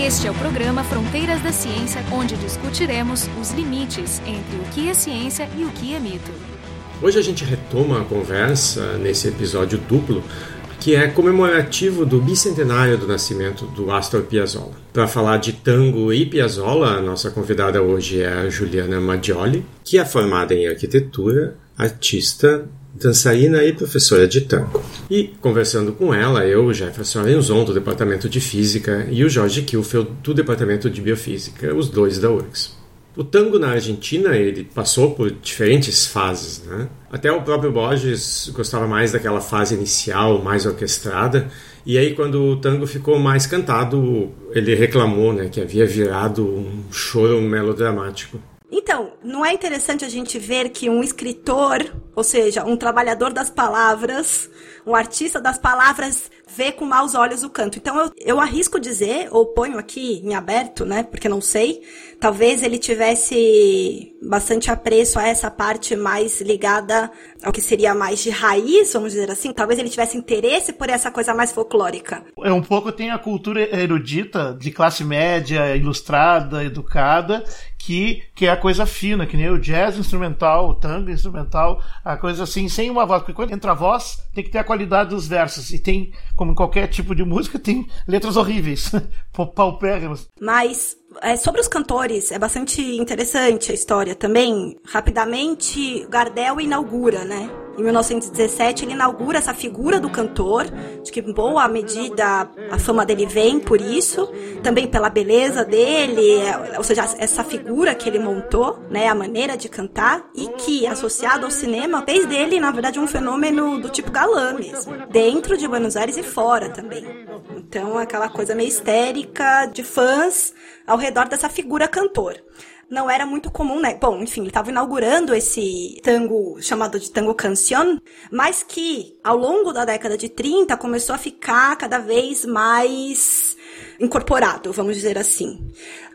Este é o programa Fronteiras da Ciência, onde discutiremos os limites entre o que é ciência e o que é mito. Hoje a gente retoma a conversa nesse episódio duplo que é comemorativo do bicentenário do nascimento do Astor Piazzolla. Para falar de tango e Piazzolla, a nossa convidada hoje é a Juliana Maggioli, que é formada em arquitetura, artista, dançarina e professora de tango. E conversando com ela, eu, Jefferson Arenzon, do Departamento de Física, e o Jorge Kilfeld, do Departamento de Biofísica, os dois da URGS. O tango na Argentina ele passou por diferentes fases, né? Até o próprio Borges gostava mais daquela fase inicial, mais orquestrada, e aí quando o tango ficou mais cantado, ele reclamou, né, que havia virado um choro melodramático. Então, não é interessante a gente ver que um escritor, ou seja, um trabalhador das palavras, um artista das palavras, vê com maus olhos o canto. Então, eu, eu arrisco dizer, ou ponho aqui em aberto, né, porque não sei, talvez ele tivesse bastante apreço a essa parte mais ligada ao que seria mais de raiz, vamos dizer assim. Talvez ele tivesse interesse por essa coisa mais folclórica. É um pouco tem a cultura erudita de classe média, ilustrada, educada, que, que é a coisa fina, que nem o jazz instrumental, o tango instrumental, a coisa assim, sem uma voz. Porque quando entra a voz, tem que ter a qualidade dos versos. E tem, como qualquer tipo de música, tem letras horríveis, paupérrimas. Mas é, sobre os cantores, é bastante interessante a história também. Rapidamente, Gardel inaugura, né? Em 1917, ele inaugura essa figura do cantor, de que, boa medida, a fama dele vem por isso, também pela beleza dele, é, ou seja, essa figura que ele montou, né, a maneira de cantar, e que, associado ao cinema, fez dele, na verdade, um fenômeno do tipo galã mesmo, dentro de Buenos Aires e fora também. Então, aquela coisa meio histérica de fãs ao redor dessa figura cantor não era muito comum, né? Bom, enfim, ele estava inaugurando esse tango chamado de tango canción, mas que ao longo da década de 30 começou a ficar cada vez mais incorporado, vamos dizer assim.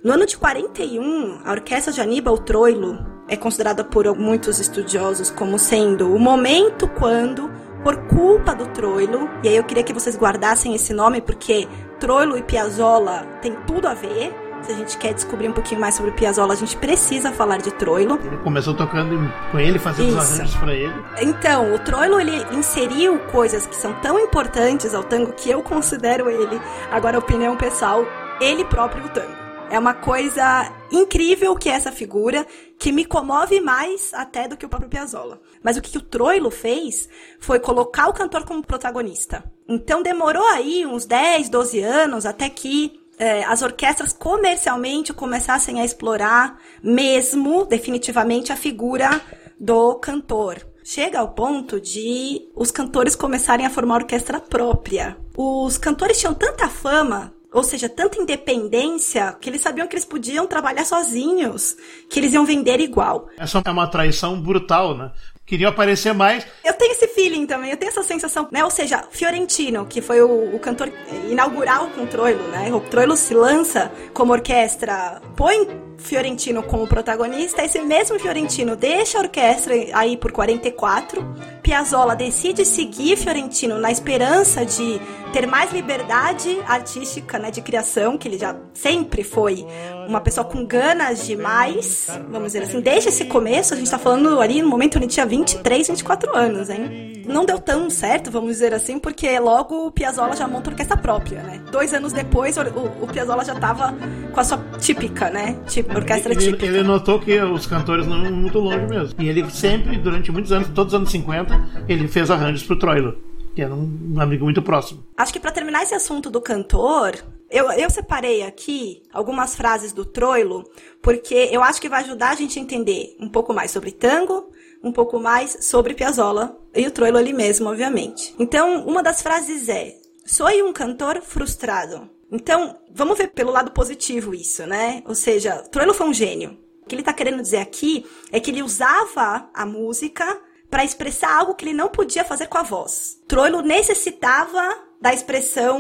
No ano de 41, a orquestra de Aníbal Troilo é considerada por muitos estudiosos como sendo o momento quando por culpa do Troilo, e aí eu queria que vocês guardassem esse nome porque Troilo e Piazzolla tem tudo a ver, se a gente quer descobrir um pouquinho mais sobre o Piazzolla, a gente precisa falar de Troilo. Ele começou tocando com ele, fazendo Isso. os arranjos para ele. Então, o Troilo ele inseriu coisas que são tão importantes ao tango que eu considero ele, agora opinião pessoal, ele próprio o tango. É uma coisa incrível que é essa figura, que me comove mais até do que o próprio Piazzolla. Mas o que o Troilo fez foi colocar o cantor como protagonista. Então demorou aí uns 10, 12 anos até que é, as orquestras comercialmente começassem a explorar mesmo, definitivamente, a figura do cantor. Chega ao ponto de os cantores começarem a formar orquestra própria. Os cantores tinham tanta fama, ou seja, tanta independência, que eles sabiam que eles podiam trabalhar sozinhos, que eles iam vender igual. Essa é uma traição brutal, né? Queriam aparecer mais. Eu tenho esse feeling também, eu tenho essa sensação, né? Ou seja, Fiorentino, que foi o, o cantor inaugural com o Troilo, né? O Troilo se lança como orquestra, põe Fiorentino como protagonista, esse mesmo Fiorentino deixa a orquestra aí por 44, Piazzolla decide seguir Fiorentino na esperança de ter mais liberdade artística, né, de criação, que ele já sempre foi uma pessoa com ganas de mais, vamos dizer assim, desde esse começo, a gente tá falando ali no momento onde tinha 23, 24 anos, hein? Não deu tão certo, vamos dizer assim, porque logo o Piazzolla já monta orquestra própria, né? Dois anos depois, o, o Piazzolla já tava com a sua típica, né? Típica, orquestra ele, típica. Ele notou que os cantores não iam muito longe mesmo. E ele sempre, durante muitos anos, todos os anos 50, ele fez arranjos pro Troilo que era um, um amigo muito próximo. Acho que para terminar esse assunto do cantor, eu, eu separei aqui algumas frases do Troilo, porque eu acho que vai ajudar a gente a entender um pouco mais sobre tango, um pouco mais sobre Piazzolla e o Troilo ali mesmo, obviamente. Então, uma das frases é: Sou um cantor frustrado. Então, vamos ver pelo lado positivo isso, né? Ou seja, Troilo foi um gênio. O que ele está querendo dizer aqui é que ele usava a música para expressar algo que ele não podia fazer com a voz. Troilo necessitava da expressão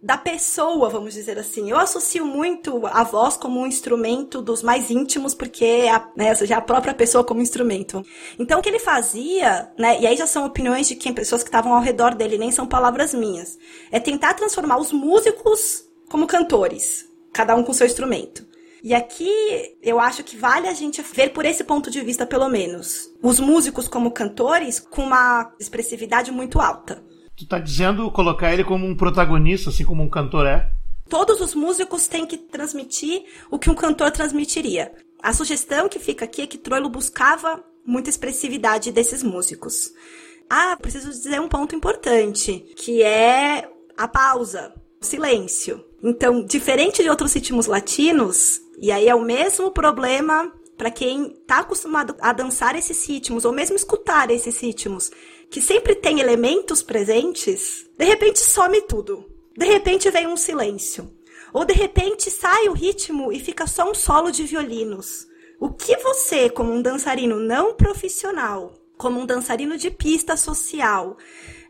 da pessoa, vamos dizer assim. Eu associo muito a voz como um instrumento dos mais íntimos, porque é a, né, seja, a própria pessoa como instrumento. Então, o que ele fazia, né, e aí já são opiniões de quem pessoas que estavam ao redor dele, nem são palavras minhas, é tentar transformar os músicos como cantores, cada um com seu instrumento. E aqui eu acho que vale a gente ver por esse ponto de vista, pelo menos. Os músicos como cantores com uma expressividade muito alta. Tu tá dizendo colocar ele como um protagonista, assim como um cantor é? Todos os músicos têm que transmitir o que um cantor transmitiria. A sugestão que fica aqui é que Troilo buscava muita expressividade desses músicos. Ah, preciso dizer um ponto importante, que é a pausa, o silêncio. Então, diferente de outros ritmos latinos, e aí é o mesmo problema para quem está acostumado a dançar esses ritmos, ou mesmo escutar esses ritmos, que sempre tem elementos presentes, de repente some tudo. De repente vem um silêncio. Ou de repente sai o ritmo e fica só um solo de violinos. O que você, como um dançarino não profissional, como um dançarino de pista social,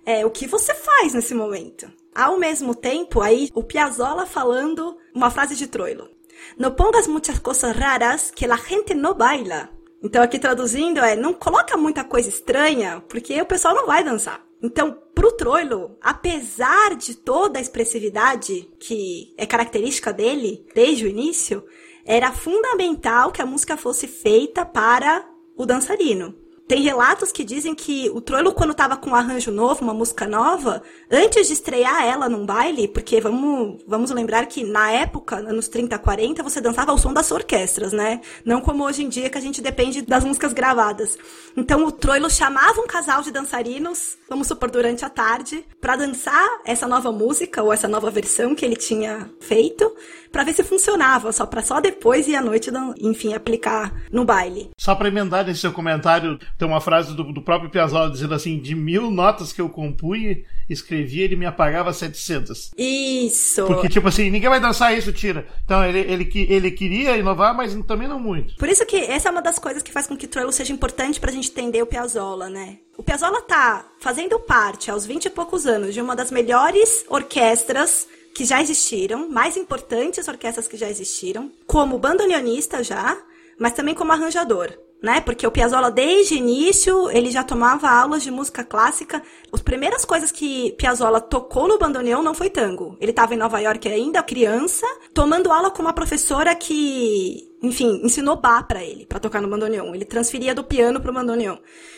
é, o que você faz nesse momento? Ao mesmo tempo, aí o Piazzolla falando uma frase de Troilo. No pongas muitas coisas raras que a gente não baila. Então aqui traduzindo é, não coloca muita coisa estranha, porque o pessoal não vai dançar. Então, pro Troilo, apesar de toda a expressividade que é característica dele desde o início, era fundamental que a música fosse feita para o dançarino. Tem relatos que dizem que o Troilo, quando estava com um arranjo novo, uma música nova, antes de estrear ela num baile, porque vamos, vamos lembrar que na época, anos 30, 40, você dançava ao som das orquestras, né? Não como hoje em dia que a gente depende das músicas gravadas. Então o Troilo chamava um casal de dançarinos, vamos supor, durante a tarde, para dançar essa nova música ou essa nova versão que ele tinha feito, para ver se funcionava, só para só depois e à noite, enfim, aplicar no baile. Só para emendar nesse seu comentário, tem uma frase do, do próprio Piazzolla dizendo assim: de mil notas que eu compunha, escrevia, ele me apagava 700. Isso. Porque, tipo assim, ninguém vai dançar isso, tira. Então, ele, ele, ele queria inovar, mas também não muito. Por isso que essa é uma das coisas que faz com que Troilo seja importante pra gente entender o Piazzolla, né? O Piazzolla tá fazendo parte, aos 20 e poucos anos, de uma das melhores orquestras que já existiram, mais importantes orquestras que já existiram, como bandoneonista já, mas também como arranjador, né? Porque o Piazzolla desde o início, ele já tomava aulas de música clássica. As primeiras coisas que Piazzolla tocou no bandoneon não foi tango. Ele estava em Nova York ainda, criança, tomando aula com uma professora que, enfim, ensinou bar para ele, para tocar no bandoneon. Ele transferia do piano pro bandoneon.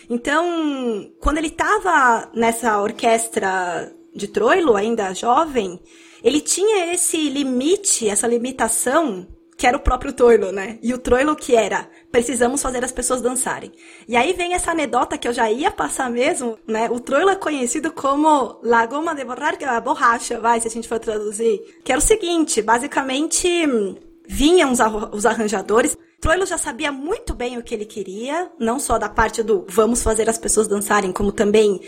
Então, quando ele estava nessa orquestra de Troilo, ainda jovem, ele tinha esse limite, essa limitação, que era o próprio Troilo, né? E o Troilo que era, precisamos fazer as pessoas dançarem. E aí vem essa anedota que eu já ia passar mesmo, né? O Troilo é conhecido como La Goma de Borrar, que é a borracha, vai, se a gente for traduzir. Que era o seguinte, basicamente, vinham os, os arranjadores, Troilo já sabia muito bem o que ele queria, não só da parte do vamos fazer as pessoas dançarem, como também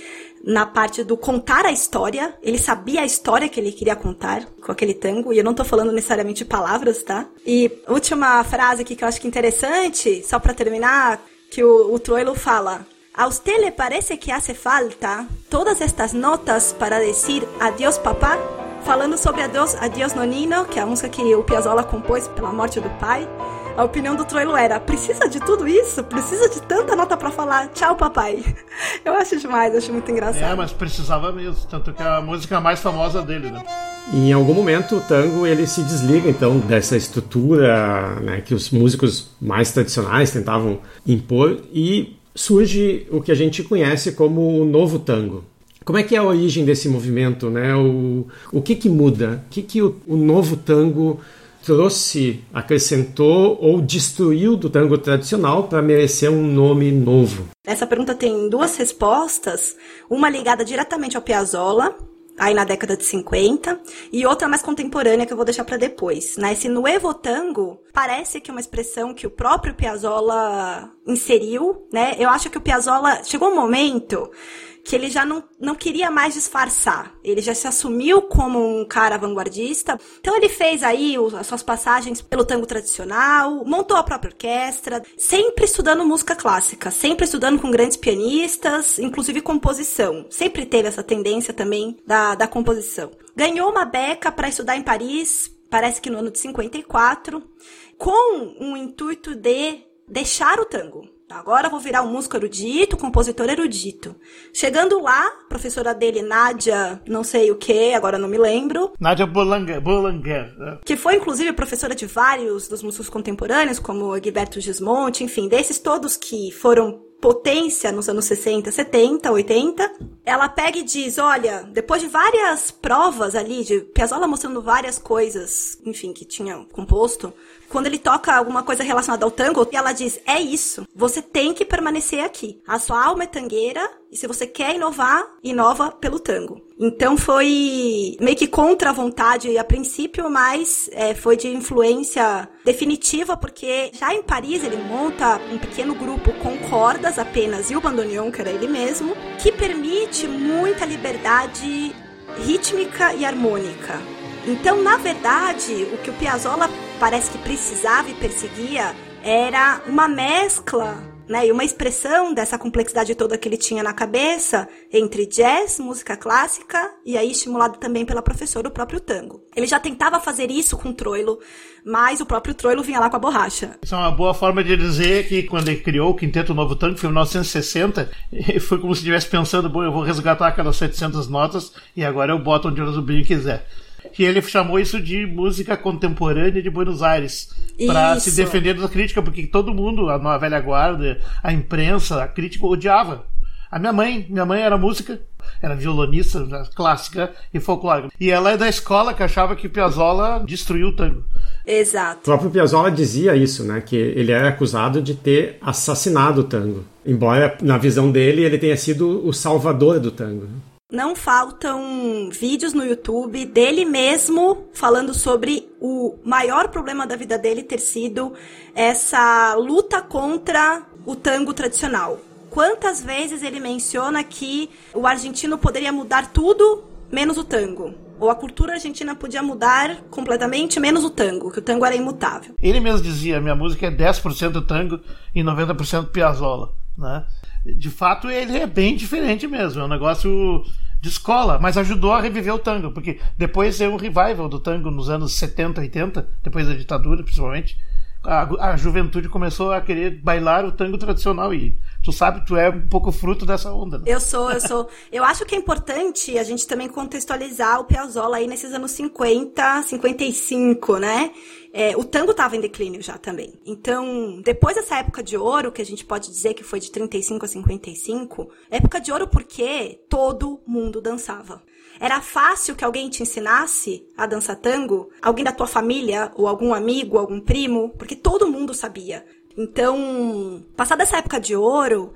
na parte do contar a história. Ele sabia a história que ele queria contar com aquele tango, e eu não tô falando necessariamente de palavras, tá? E última frase aqui que eu acho que é interessante, só para terminar, que o, o Troilo fala: A usted le parece que hace falta todas estas notas para decir adiós papá? Falando sobre Adiós, Adiós Nonino, que é a música que o Piazzolla compôs pela morte do pai. A opinião do Troilo era: precisa de tudo isso? Precisa de tanta nota para falar tchau, papai? Eu acho demais, acho muito engraçado. É, mas precisava mesmo, tanto que é a música mais famosa dele, né? E em algum momento o tango ele se desliga então dessa estrutura né, que os músicos mais tradicionais tentavam impor e surge o que a gente conhece como o novo tango. Como é que é a origem desse movimento, né? O, o que que muda? O que que o, o novo tango trouxe, acrescentou ou destruiu do tango tradicional para merecer um nome novo? Essa pergunta tem duas respostas, uma ligada diretamente ao Piazzolla, aí na década de 50, e outra mais contemporânea que eu vou deixar para depois. Né? Esse nuevo tango parece que é uma expressão que o próprio Piazzolla inseriu, né? Eu acho que o Piazzolla chegou um momento que ele já não, não queria mais disfarçar. Ele já se assumiu como um cara vanguardista. Então ele fez aí as suas passagens pelo tango tradicional, montou a própria orquestra, sempre estudando música clássica, sempre estudando com grandes pianistas, inclusive composição. Sempre teve essa tendência também da, da composição. Ganhou uma beca para estudar em Paris, parece que no ano de 54, com um intuito de deixar o tango Agora vou virar um músico erudito, compositor erudito. Chegando lá, professora dele, Nádia, não sei o que, agora não me lembro. Nádia Boulanger, Boulanger. Né? Que foi, inclusive, professora de vários dos músicos contemporâneos, como Egberto Gismonte, enfim, desses todos que foram potência nos anos 60, 70, 80, ela pega e diz, olha, depois de várias provas ali, de Piazzolla mostrando várias coisas, enfim, que tinha composto, quando ele toca alguma coisa relacionada ao tango, ela diz: é isso, você tem que permanecer aqui. A sua alma é tangueira e se você quer inovar, inova pelo tango. Então foi meio que contra a vontade a princípio, mas é, foi de influência definitiva, porque já em Paris ele monta um pequeno grupo com cordas apenas e o bandoneon, que era ele mesmo, que permite muita liberdade rítmica e harmônica. Então, na verdade, o que o Piazzolla parece que precisava e perseguia era uma mescla né, e uma expressão dessa complexidade toda que ele tinha na cabeça entre jazz, música clássica e aí estimulado também pela professora o próprio tango. Ele já tentava fazer isso com o Troilo, mas o próprio Troilo vinha lá com a borracha. Isso é uma boa forma de dizer que quando ele criou o Quinteto Novo Tango, foi em 1960, foi como se estivesse pensando, bom, eu vou resgatar aquelas 700 notas e agora eu boto onde o Zubinho quiser que ele chamou isso de música contemporânea de Buenos Aires para se defender da crítica, porque todo mundo, a velha guarda, a imprensa, a crítica odiava. A minha mãe, minha mãe era música, era violonista clássica e folclórica. E ela é da escola que achava que Piazzolla destruiu o tango. Exato. O próprio Piazzolla dizia isso, né? Que ele era acusado de ter assassinado o tango. Embora, na visão dele, ele tenha sido o salvador do tango não faltam vídeos no YouTube dele mesmo falando sobre o maior problema da vida dele ter sido essa luta contra o tango tradicional. Quantas vezes ele menciona que o argentino poderia mudar tudo menos o tango? Ou a cultura argentina podia mudar completamente, menos o tango, que o tango era imutável. Ele mesmo dizia: minha música é 10% tango e 90% Piazzolla. Né? De fato, ele é bem diferente mesmo. É um negócio de escola, mas ajudou a reviver o tango, porque depois é um revival do tango nos anos 70, 80, depois da ditadura, principalmente. A, a juventude começou a querer bailar o tango tradicional e tu sabe, tu é um pouco fruto dessa onda. Né? Eu sou, eu sou. Eu acho que é importante a gente também contextualizar o Piazzolla aí nesses anos 50, 55, né? é, o tango estava em declínio já também. Então, depois dessa época de ouro, que a gente pode dizer que foi de 35 a 55, época de ouro porque todo mundo dançava. Era fácil que alguém te ensinasse a dançar tango, alguém da tua família, ou algum amigo, algum primo, porque todo mundo sabia. Então, passada essa época de ouro,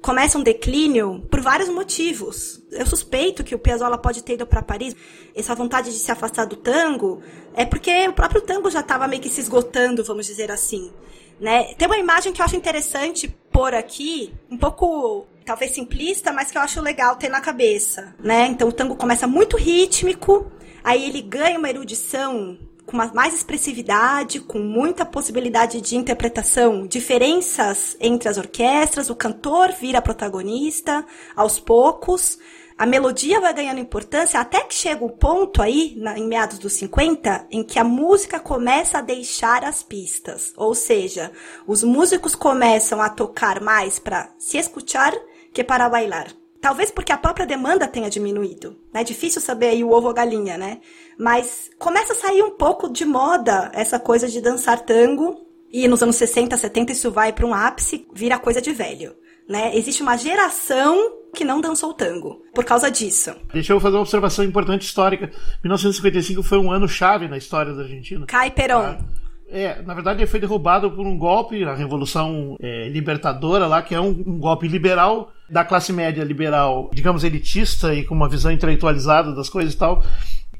começa um declínio por vários motivos. Eu suspeito que o Piazzolla pode ter ido para Paris, essa vontade de se afastar do tango, é porque o próprio tango já estava meio que se esgotando, vamos dizer assim. Né? Tem uma imagem que eu acho interessante pôr aqui, um pouco talvez simplista, mas que eu acho legal ter na cabeça, né? Então o tango começa muito rítmico, aí ele ganha uma erudição com mais expressividade, com muita possibilidade de interpretação, diferenças entre as orquestras, o cantor vira protagonista aos poucos, a melodia vai ganhando importância até que chega o ponto aí, na, em meados dos 50, em que a música começa a deixar as pistas. Ou seja, os músicos começam a tocar mais para se escutar que para bailar. Talvez porque a própria demanda tenha diminuído. É difícil saber aí o ovo ou a galinha, né? Mas começa a sair um pouco de moda essa coisa de dançar tango. E nos anos 60, 70 isso vai para um ápice, vira coisa de velho. Né? Existe uma geração que não dançou tango por causa disso. Deixa eu fazer uma observação importante histórica. 1955 foi um ano chave na história da Argentina. Cai Perón. Tá? É, na verdade ele foi derrubado por um golpe, a Revolução é, Libertadora lá, que é um, um, golpe liberal da classe média liberal, digamos elitista e com uma visão intelectualizada das coisas e tal.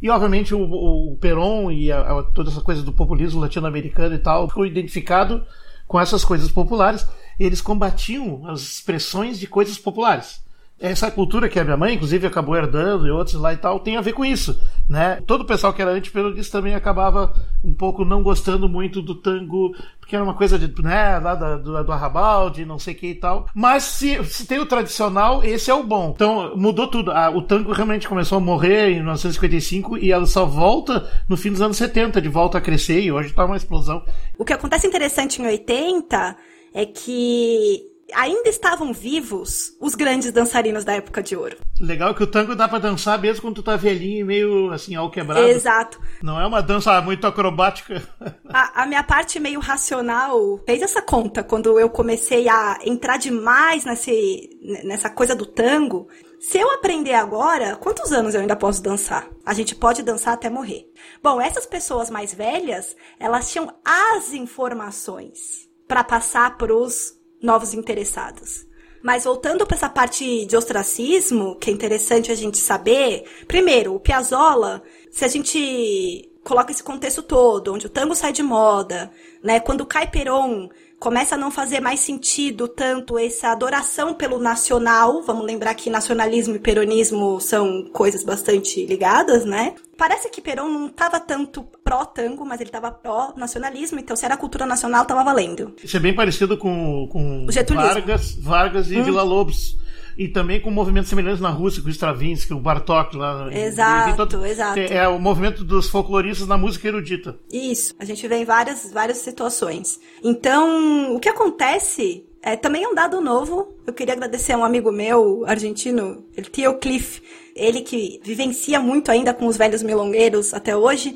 E obviamente o, o Perón e a, a, toda essa coisa do populismo latino-americano e tal ficou identificado com essas coisas populares. Eles combatiam as expressões de coisas populares essa cultura que a minha mãe, inclusive, acabou herdando e outros lá e tal, tem a ver com isso, né? Todo o pessoal que era antiperonista também acabava um pouco não gostando muito do tango, porque era uma coisa de, né, lá do, do de não sei o que e tal. Mas se, se tem o tradicional, esse é o bom. Então, mudou tudo. Ah, o tango realmente começou a morrer em 1955 e ela só volta no fim dos anos 70, de volta a crescer, e hoje tá uma explosão. O que acontece interessante em 80 é que ainda estavam vivos os grandes dançarinos da época de ouro. Legal que o tango dá pra dançar mesmo quando tu tá velhinho e meio assim, ao quebrado. Exato. Não é uma dança muito acrobática. A, a, minha parte meio racional fez essa conta quando eu comecei a entrar demais nesse, nessa coisa do tango. Se eu aprender agora, quantos anos eu ainda posso dançar? A gente pode dançar até morrer. Bom, essas pessoas mais velhas, elas tinham as informações para passar para os novos interessados. Mas voltando para essa parte de ostracismo, que é interessante a gente saber, primeiro, o Piazzolla, se a gente coloca esse contexto todo, onde o tango sai de moda, né, quando cai Peron, começa a não fazer mais sentido tanto essa adoração pelo nacional, vamos lembrar que nacionalismo e peronismo são coisas bastante ligadas, né? Parece que Perón não estava tanto pró-tango, mas ele estava pró-nacionalismo, então se era cultura nacional, estava valendo. Isso é bem parecido com, com Vargas, Vargas e hum. Villa-Lobos e também com movimentos semelhantes na Rússia, com o Stravinsky, o Bartok lá. Exato, todo, exato. É, é, o movimento dos folcloristas na música erudita. Isso, a gente vê em várias, várias situações. Então, o que acontece é também é um dado novo. Eu queria agradecer a um amigo meu, argentino, ele Theo Cliff, ele que vivencia muito ainda com os velhos milongueiros até hoje.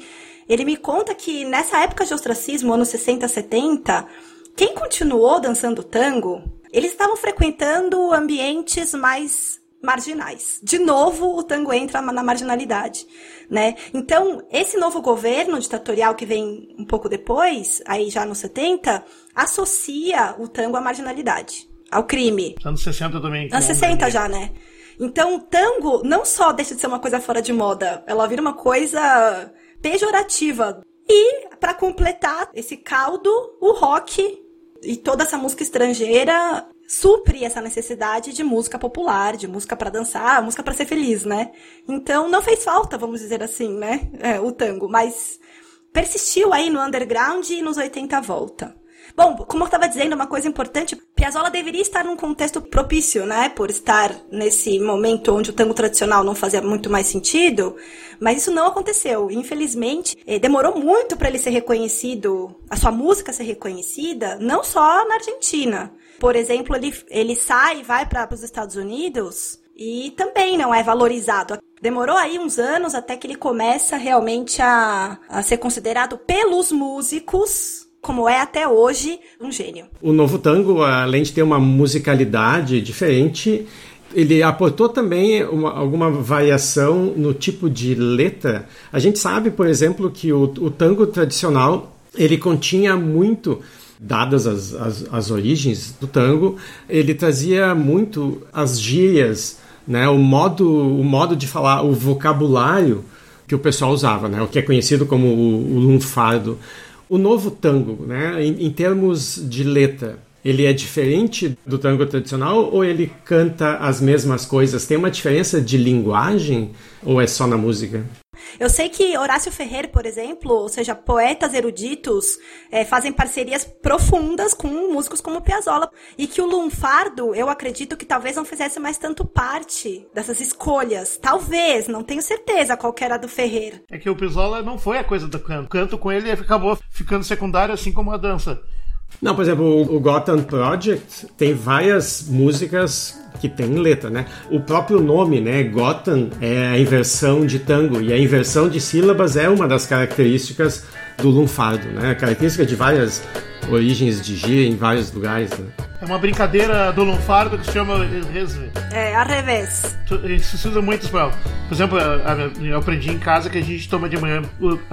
Ele me conta que nessa época de ostracismo, anos 60, 70, quem continuou dançando tango eles estavam frequentando ambientes mais marginais. De novo, o tango entra na marginalidade, né? Então, esse novo governo ditatorial que vem um pouco depois, aí já nos 70, associa o tango à marginalidade, ao crime. Anos 60 também. Anos 60 já, né? Então, o tango não só deixa de ser uma coisa fora de moda, ela vira uma coisa pejorativa. E, para completar esse caldo, o rock e toda essa música estrangeira supre essa necessidade de música popular, de música para dançar, música para ser feliz, né? Então não fez falta, vamos dizer assim, né? É, o tango, mas persistiu aí no underground e nos 80 volta. Bom, como eu estava dizendo, uma coisa importante, Piazzolla deveria estar num contexto propício, né? Por estar nesse momento onde o tango tradicional não fazia muito mais sentido, mas isso não aconteceu. Infelizmente, eh, demorou muito para ele ser reconhecido, a sua música ser reconhecida, não só na Argentina. Por exemplo, ele, ele sai e vai para os Estados Unidos e também não é valorizado. Demorou aí uns anos até que ele começa realmente a, a ser considerado pelos músicos como é até hoje, um gênio. O novo tango, além de ter uma musicalidade diferente, ele aportou também uma, alguma variação no tipo de letra. A gente sabe, por exemplo, que o, o tango tradicional ele continha muito dadas as, as, as, origens do tango, ele trazia muito as gírias, né, o modo o modo de falar, o vocabulário que o pessoal usava, né, o que é conhecido como o, o lunfardo. O novo tango, né, em, em termos de letra, ele é diferente do tango tradicional ou ele canta as mesmas coisas? Tem uma diferença de linguagem ou é só na música? Eu sei que Horácio Ferrer, por exemplo, ou seja, poetas eruditos, é, fazem parcerias profundas com músicos como Piazzolla. E que o lunfardo, eu acredito que talvez não fizesse mais tanto parte dessas escolhas. Talvez, não tenho certeza qual era do Ferrer. É que o Piazzolla não foi a coisa do canto. O canto com ele acabou ficando secundário, assim como a dança. Não, por exemplo, o Gotham Project tem várias músicas que tem letra, né? O próprio nome, né, Gotham, é a inversão de tango e a inversão de sílabas é uma das características do lunfardo, né? Característica de várias origens de G em vários lugares. Né? É uma brincadeira do lunfardo que se chama resve. É, a revés. Isso se usa muito Por exemplo, eu aprendi em casa que a gente toma de manhã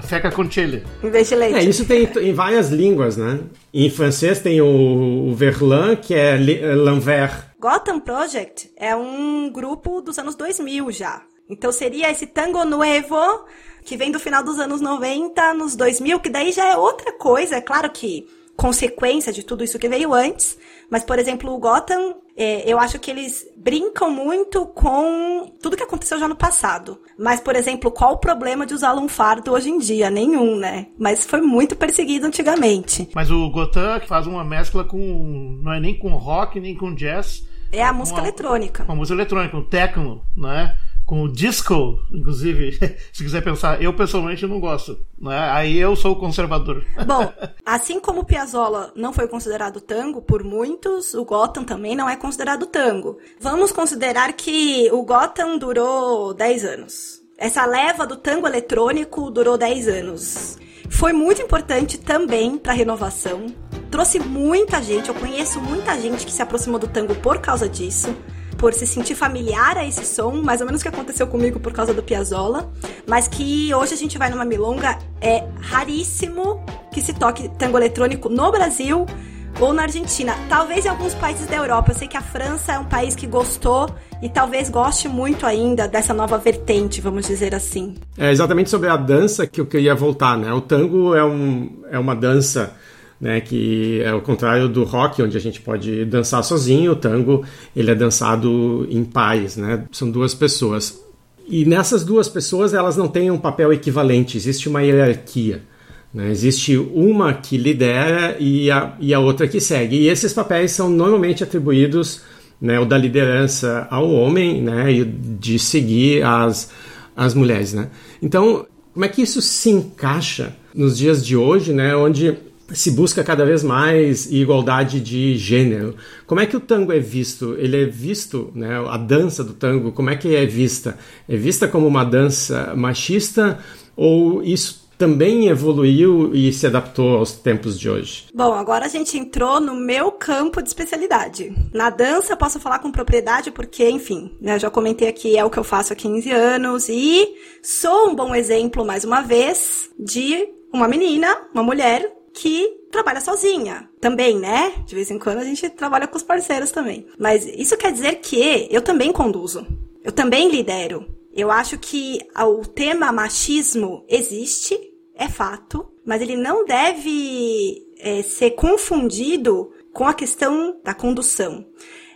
feca com chile. Em vez de leite. É, isso tem em várias línguas, né? Em francês tem o, o verlan, que é l'envers. Gotham Project é um grupo dos anos 2000 já. Então seria esse Tango Nuevo que vem do final dos anos 90, nos 2000, que daí já é outra coisa. É claro que consequência de tudo isso que veio antes. Mas, por exemplo, o Gotham, é, eu acho que eles brincam muito com tudo que aconteceu já no passado. Mas, por exemplo, qual o problema de usar lunfardo hoje em dia? Nenhum, né? Mas foi muito perseguido antigamente. Mas o Gotham faz uma mescla com. não é nem com rock, nem com jazz. É a música uma, eletrônica. Com a música eletrônica, o techno, né? Com o disco, inclusive, se quiser pensar, eu pessoalmente não gosto. Né? Aí eu sou conservador. Bom, assim como o Piazzolla não foi considerado tango por muitos, o Gotham também não é considerado tango. Vamos considerar que o Gotham durou 10 anos. Essa leva do tango eletrônico durou 10 anos. Foi muito importante também para a renovação. Trouxe muita gente, eu conheço muita gente que se aproximou do tango por causa disso por se sentir familiar a esse som, mais ou menos o que aconteceu comigo por causa do Piazzolla, mas que hoje a gente vai numa milonga, é raríssimo que se toque tango eletrônico no Brasil ou na Argentina. Talvez em alguns países da Europa. Eu sei que a França é um país que gostou e talvez goste muito ainda dessa nova vertente, vamos dizer assim. É exatamente sobre a dança que eu queria voltar, né? O tango é, um, é uma dança né, que é o contrário do rock, onde a gente pode dançar sozinho, o tango ele é dançado em pares, né, são duas pessoas. E nessas duas pessoas elas não têm um papel equivalente, existe uma hierarquia. Né? Existe uma que lidera e a, e a outra que segue. E esses papéis são normalmente atribuídos, né, o da liderança ao homem né, e de seguir as, as mulheres. Né? Então, como é que isso se encaixa nos dias de hoje, né, onde se busca cada vez mais igualdade de gênero. Como é que o tango é visto? Ele é visto, né, a dança do tango, como é que é vista? É vista como uma dança machista ou isso também evoluiu e se adaptou aos tempos de hoje? Bom, agora a gente entrou no meu campo de especialidade. Na dança, eu posso falar com propriedade porque, enfim, né, já comentei aqui, é o que eu faço há 15 anos e sou um bom exemplo, mais uma vez, de uma menina, uma mulher que trabalha sozinha também, né? De vez em quando a gente trabalha com os parceiros também. Mas isso quer dizer que eu também conduzo. Eu também lidero. Eu acho que o tema machismo existe, é fato, mas ele não deve é, ser confundido com a questão da condução.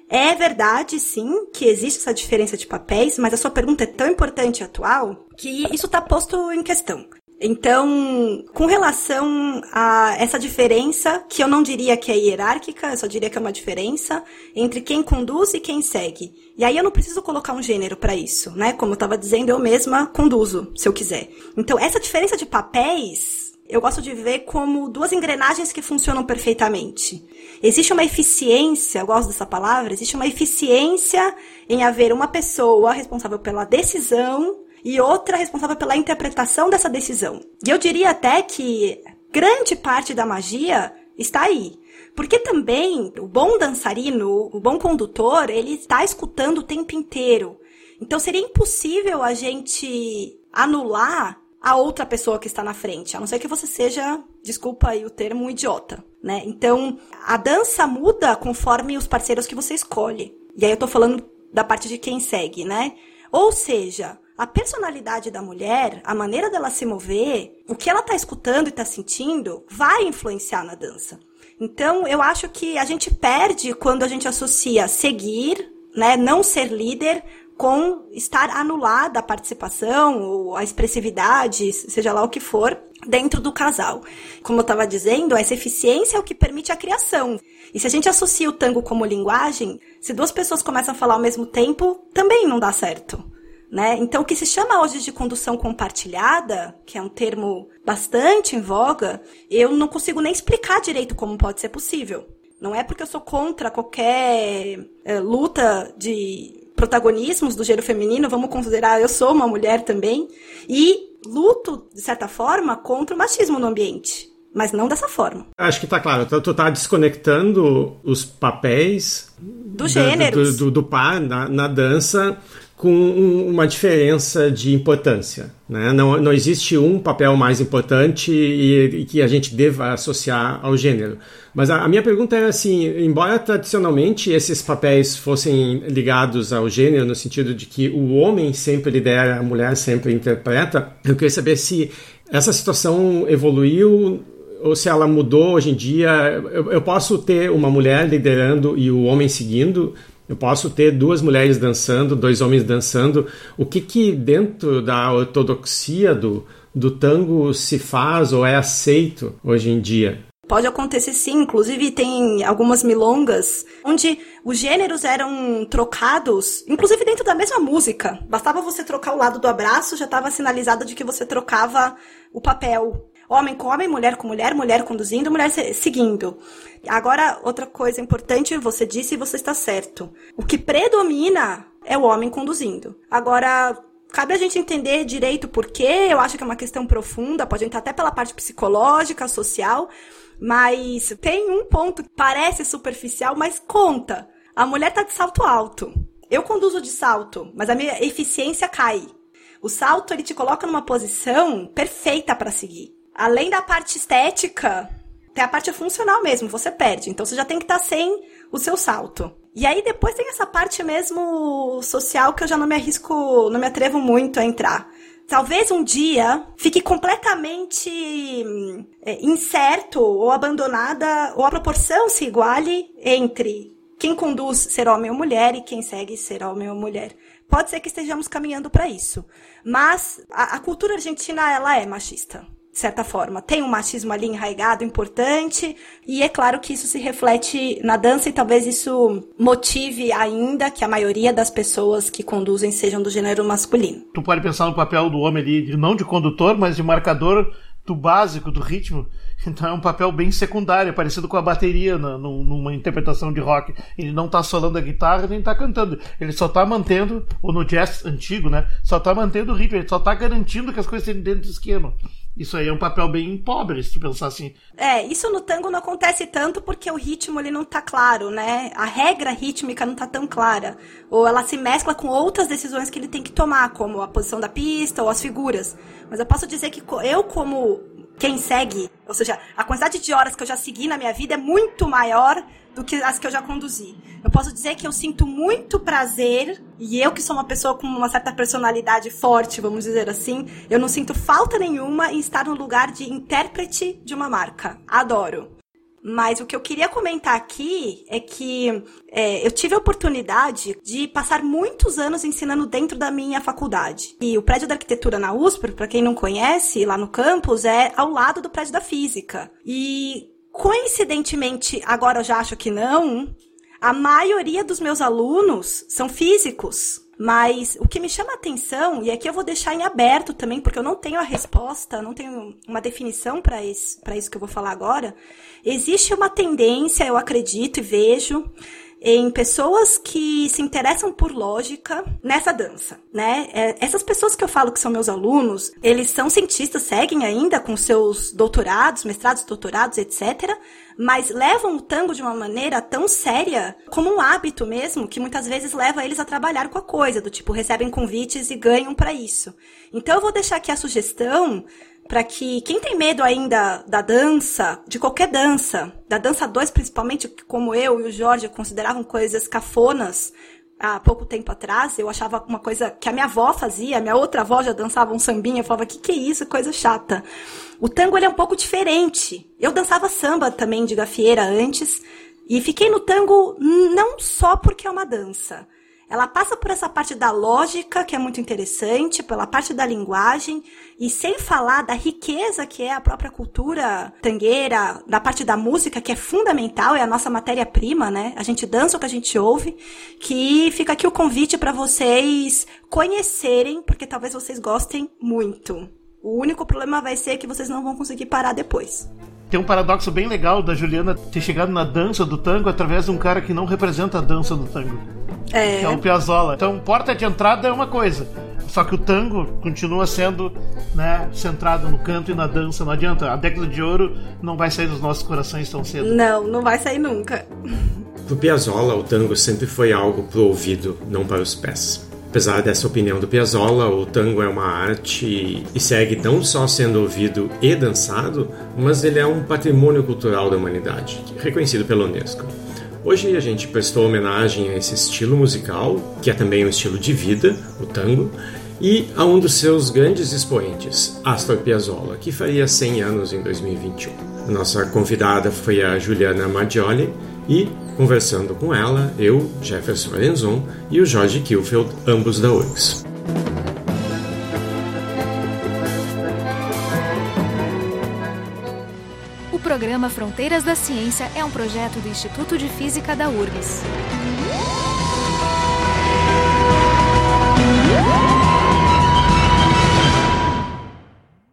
É verdade, sim, que existe essa diferença de papéis, mas a sua pergunta é tão importante e atual que isso está posto em questão. Então, com relação a essa diferença, que eu não diria que é hierárquica, eu só diria que é uma diferença entre quem conduz e quem segue. E aí eu não preciso colocar um gênero para isso, né? Como eu estava dizendo, eu mesma conduzo, se eu quiser. Então, essa diferença de papéis, eu gosto de ver como duas engrenagens que funcionam perfeitamente. Existe uma eficiência, eu gosto dessa palavra, existe uma eficiência em haver uma pessoa responsável pela decisão e outra responsável pela interpretação dessa decisão. E eu diria até que grande parte da magia está aí. Porque também o bom dançarino, o bom condutor, ele está escutando o tempo inteiro. Então seria impossível a gente anular a outra pessoa que está na frente, a não ser que você seja, desculpa aí o termo, um idiota, né? Então, a dança muda conforme os parceiros que você escolhe. E aí eu tô falando da parte de quem segue, né? Ou seja, a personalidade da mulher, a maneira dela se mover, o que ela está escutando e está sentindo, vai influenciar na dança. Então, eu acho que a gente perde quando a gente associa seguir, né, não ser líder, com estar anulada a participação ou a expressividade, seja lá o que for, dentro do casal. Como eu estava dizendo, essa eficiência é o que permite a criação. E se a gente associa o tango como linguagem, se duas pessoas começam a falar ao mesmo tempo, também não dá certo. Né? Então, o que se chama hoje de condução compartilhada, que é um termo bastante em voga, eu não consigo nem explicar direito como pode ser possível. Não é porque eu sou contra qualquer é, luta de protagonismos do gênero feminino, vamos considerar eu sou uma mulher também, e luto, de certa forma, contra o machismo no ambiente. Mas não dessa forma. Acho que tá claro. Tu, tu tá desconectando os papéis do gênero do, do, do, par na, na dança com uma diferença de importância. Né? Não, não existe um papel mais importante e, e que a gente deva associar ao gênero. Mas a, a, minha pergunta é assim: embora tradicionalmente esses papéis fossem ligados ao gênero, no sentido de que o homem sempre lidera, a mulher sempre interpreta, eu queria saber se essa situação evoluiu ou se ela mudou hoje em dia. Eu, eu posso ter uma mulher liderando e o homem seguindo eu posso ter duas mulheres dançando, dois homens dançando. O que que dentro da ortodoxia do, do tango se faz ou é aceito hoje em dia? Pode acontecer sim, inclusive tem algumas milongas onde os gêneros eram trocados, inclusive dentro da mesma música. Bastava você trocar o lado do abraço, já estava sinalizado de que você trocava o papel. Homem com homem, mulher com mulher, mulher conduzindo, mulher seguindo. Agora, outra coisa importante, você disse e você está certo. O que predomina é o homem conduzindo. Agora, cabe a gente entender direito por quê. Eu acho que é uma questão profunda, pode entrar até pela parte psicológica, social, mas tem um ponto que parece superficial, mas conta. A mulher tá de salto alto. Eu conduzo de salto, mas a minha eficiência cai. O salto ele te coloca numa posição perfeita para seguir. Além da parte estética, tem a parte funcional mesmo, você perde. Então você já tem que estar tá sem o seu salto. E aí depois tem essa parte mesmo social que eu já não me arrisco, não me atrevo muito a entrar. Talvez um dia fique completamente é, incerto ou abandonada, ou a proporção se iguale entre quem conduz ser homem ou mulher e quem segue ser homem ou mulher. Pode ser que estejamos caminhando para isso. Mas a, a cultura argentina, ela é machista de certa forma. Tem um machismo ali enraigado, importante, e é claro que isso se reflete na dança e talvez isso motive ainda que a maioria das pessoas que conduzem sejam do gênero masculino. Tu pode pensar no papel do homem ali, não de condutor, mas de marcador do básico, do ritmo. Então é um papel bem secundário, parecido com a bateria na, numa interpretação de rock. Ele não está solando a guitarra nem está cantando. Ele só está mantendo, ou no jazz antigo, né? Só está mantendo o ritmo, ele só está garantindo que as coisas estejam dentro do esquema. Isso aí é um papel bem pobre, se tu pensar assim. É, isso no tango não acontece tanto porque o ritmo ele não tá claro, né? A regra rítmica não tá tão clara. Ou ela se mescla com outras decisões que ele tem que tomar, como a posição da pista ou as figuras. Mas eu posso dizer que eu, como quem segue, ou seja, a quantidade de horas que eu já segui na minha vida é muito maior do que as que eu já conduzi. Eu posso dizer que eu sinto muito prazer, e eu que sou uma pessoa com uma certa personalidade forte, vamos dizer assim, eu não sinto falta nenhuma em estar no lugar de intérprete de uma marca. Adoro. Mas o que eu queria comentar aqui é que é, eu tive a oportunidade de passar muitos anos ensinando dentro da minha faculdade. E o prédio da arquitetura na USP, para quem não conhece, lá no campus, é ao lado do prédio da física. E Coincidentemente, agora eu já acho que não, a maioria dos meus alunos são físicos. Mas o que me chama a atenção, e aqui eu vou deixar em aberto também, porque eu não tenho a resposta, não tenho uma definição para isso, isso que eu vou falar agora, existe uma tendência, eu acredito e vejo, em pessoas que se interessam por lógica nessa dança, né? É, essas pessoas que eu falo que são meus alunos, eles são cientistas, seguem ainda com seus doutorados, mestrados, doutorados, etc., mas levam o tango de uma maneira tão séria, como um hábito mesmo, que muitas vezes leva eles a trabalhar com a coisa, do tipo, recebem convites e ganham para isso. Então eu vou deixar aqui a sugestão para que quem tem medo ainda da dança, de qualquer dança, da dança 2 principalmente, como eu e o Jorge consideravam coisas cafonas há pouco tempo atrás, eu achava uma coisa que a minha avó fazia, a minha outra avó já dançava um sambinha, eu falava, que que é isso, coisa chata. O tango ele é um pouco diferente. Eu dançava samba também de gafieira antes, e fiquei no tango não só porque é uma dança, ela passa por essa parte da lógica, que é muito interessante, pela parte da linguagem, e sem falar da riqueza que é a própria cultura tangueira, da parte da música, que é fundamental, é a nossa matéria-prima, né? A gente dança o que a gente ouve, que fica aqui o convite para vocês conhecerem, porque talvez vocês gostem muito. O único problema vai ser que vocês não vão conseguir parar depois tem um paradoxo bem legal da Juliana ter chegado na dança do tango através de um cara que não representa a dança do tango. É. Que é o Piazzolla. Então, porta de entrada é uma coisa. Só que o tango continua sendo né, centrado no canto e na dança. Não adianta. A década de ouro não vai sair dos nossos corações tão cedo. Não, não vai sair nunca. Pro Piazzolla, o tango sempre foi algo pro ouvido, não para os pés. Apesar dessa opinião do Piazzolla, o tango é uma arte e segue não só sendo ouvido e dançado, mas ele é um patrimônio cultural da humanidade, reconhecido pela Unesco. Hoje a gente prestou homenagem a esse estilo musical, que é também um estilo de vida, o tango, e a um dos seus grandes expoentes, Astor Piazzolla, que faria 100 anos em 2021. A nossa convidada foi a Juliana Maggioli e Conversando com ela, eu, Jefferson Arenzon e o Jorge Kilfeld, ambos da URGS. programa Fronteiras da Ciência é um projeto do Instituto de Física da URGS.